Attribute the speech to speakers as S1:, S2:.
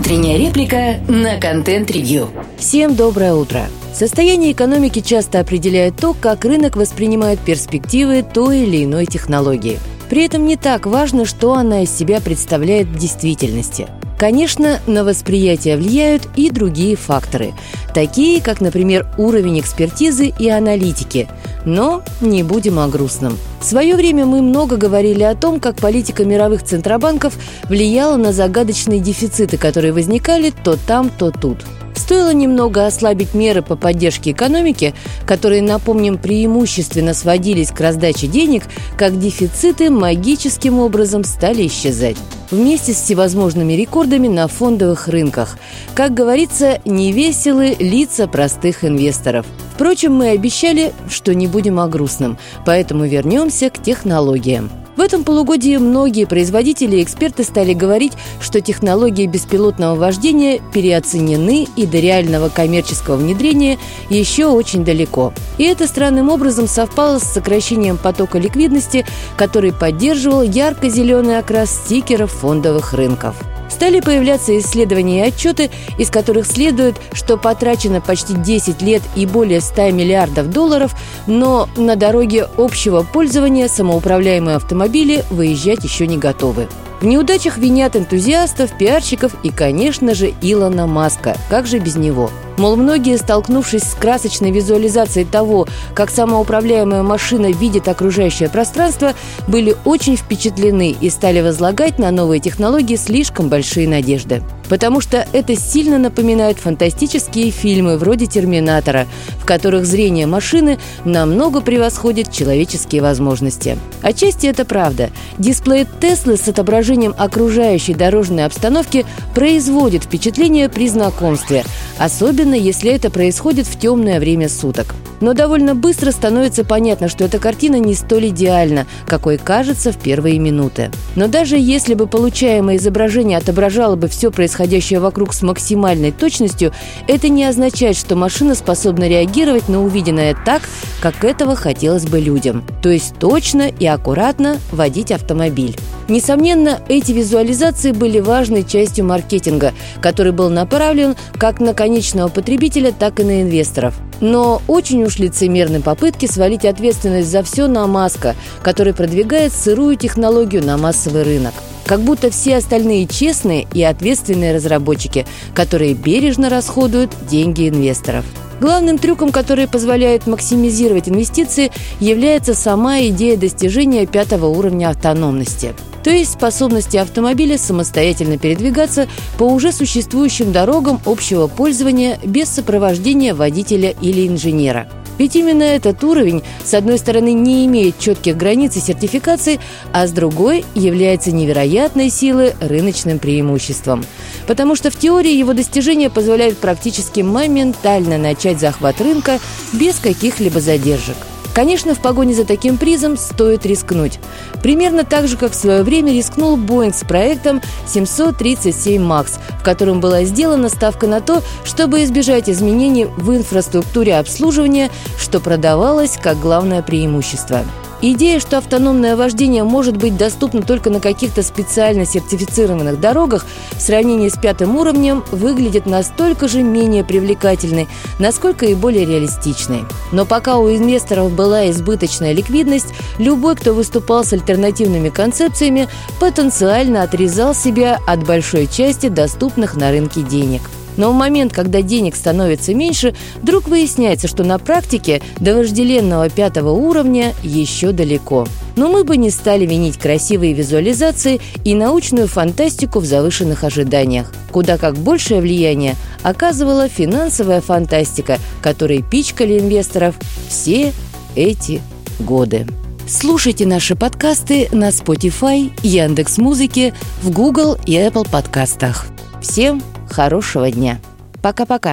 S1: Утренняя реплика на контент-ревью.
S2: Всем доброе утро. Состояние экономики часто определяет то, как рынок воспринимает перспективы той или иной технологии. При этом не так важно, что она из себя представляет в действительности – Конечно, на восприятие влияют и другие факторы, такие как, например, уровень экспертизы и аналитики. Но не будем о грустном. В свое время мы много говорили о том, как политика мировых центробанков влияла на загадочные дефициты, которые возникали то там, то тут. Стоило немного ослабить меры по поддержке экономики, которые, напомним, преимущественно сводились к раздаче денег, как дефициты магическим образом стали исчезать вместе с всевозможными рекордами на фондовых рынках. Как говорится, невеселы лица простых инвесторов. Впрочем, мы обещали, что не будем о грустном, поэтому вернемся к технологиям. В этом полугодии многие производители и эксперты стали говорить, что технологии беспилотного вождения переоценены и до реального коммерческого внедрения еще очень далеко. И это странным образом совпало с сокращением потока ликвидности, который поддерживал ярко-зеленый окрас стикеров фондовых рынков стали появляться исследования и отчеты, из которых следует, что потрачено почти 10 лет и более 100 миллиардов долларов, но на дороге общего пользования самоуправляемые автомобили выезжать еще не готовы. В неудачах винят энтузиастов, пиарщиков и, конечно же, Илона Маска. Как же без него? Мол, многие, столкнувшись с красочной визуализацией того, как самоуправляемая машина видит окружающее пространство, были очень впечатлены и стали возлагать на новые технологии слишком большие надежды. Потому что это сильно напоминает фантастические фильмы вроде «Терминатора», в которых зрение машины намного превосходит человеческие возможности. Отчасти это правда. Дисплей Теслы с отображением окружающей дорожной обстановки производит впечатление при знакомстве, особенно если это происходит в темное время суток. Но довольно быстро становится понятно, что эта картина не столь идеальна, какой кажется в первые минуты. Но даже если бы получаемое изображение отображало бы все происходящее вокруг с максимальной точностью, это не означает, что машина способна реагировать на увиденное так, как этого хотелось бы людям. То есть точно и аккуратно водить автомобиль. Несомненно, эти визуализации были важной частью маркетинга, который был направлен как на конечного потребителя, так и на инвесторов. Но очень уж лицемерны попытки свалить ответственность за все на Маска, который продвигает сырую технологию на массовый рынок. Как будто все остальные честные и ответственные разработчики, которые бережно расходуют деньги инвесторов. Главным трюком, который позволяет максимизировать инвестиции, является сама идея достижения пятого уровня автономности – то есть способности автомобиля самостоятельно передвигаться по уже существующим дорогам общего пользования без сопровождения водителя или инженера. Ведь именно этот уровень, с одной стороны, не имеет четких границ и сертификации, а с другой является невероятной силой рыночным преимуществом. Потому что в теории его достижения позволяют практически моментально начать захват рынка без каких-либо задержек. Конечно, в погоне за таким призом стоит рискнуть. Примерно так же, как в свое время рискнул Боинг с проектом 737 MAX, в котором была сделана ставка на то, чтобы избежать изменений в инфраструктуре обслуживания, что продавалось как главное преимущество. Идея, что автономное вождение может быть доступно только на каких-то специально сертифицированных дорогах, в сравнении с пятым уровнем выглядит настолько же менее привлекательной, насколько и более реалистичной. Но пока у инвесторов была избыточная ликвидность, любой, кто выступал с альтернативными концепциями, потенциально отрезал себя от большой части доступных на рынке денег – но в момент, когда денег становится меньше, вдруг выясняется, что на практике до вожделенного пятого уровня еще далеко. Но мы бы не стали винить красивые визуализации и научную фантастику в завышенных ожиданиях. Куда как большее влияние оказывала финансовая фантастика, которой пичкали инвесторов все эти годы. Слушайте наши подкасты на Spotify, Яндекс.Музыке, в Google и Apple подкастах. Всем хорошего дня. Пока-пока.